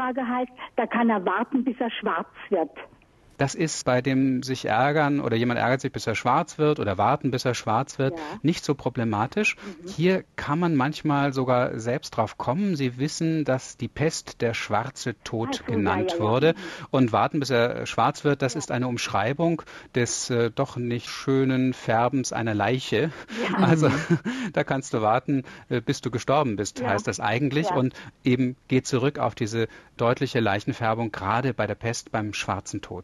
Frage heißt, da kann er warten, bis er schwarz wird. Das ist bei dem sich ärgern oder jemand ärgert sich, bis er schwarz wird oder warten, bis er schwarz wird, ja. nicht so problematisch. Mhm. Hier kann man manchmal sogar selbst drauf kommen. Sie wissen, dass die Pest der schwarze Tod also, genannt ja, ja, wurde. Mhm. Und warten, bis er schwarz wird, das ist eine Umschreibung des äh, doch nicht schönen Färbens einer Leiche. Also da kannst du warten, äh, bis du gestorben bist, heißt das eigentlich. Und eben geht zurück auf diese deutliche Leichenfärbung, gerade bei der Pest beim schwarzen Tod.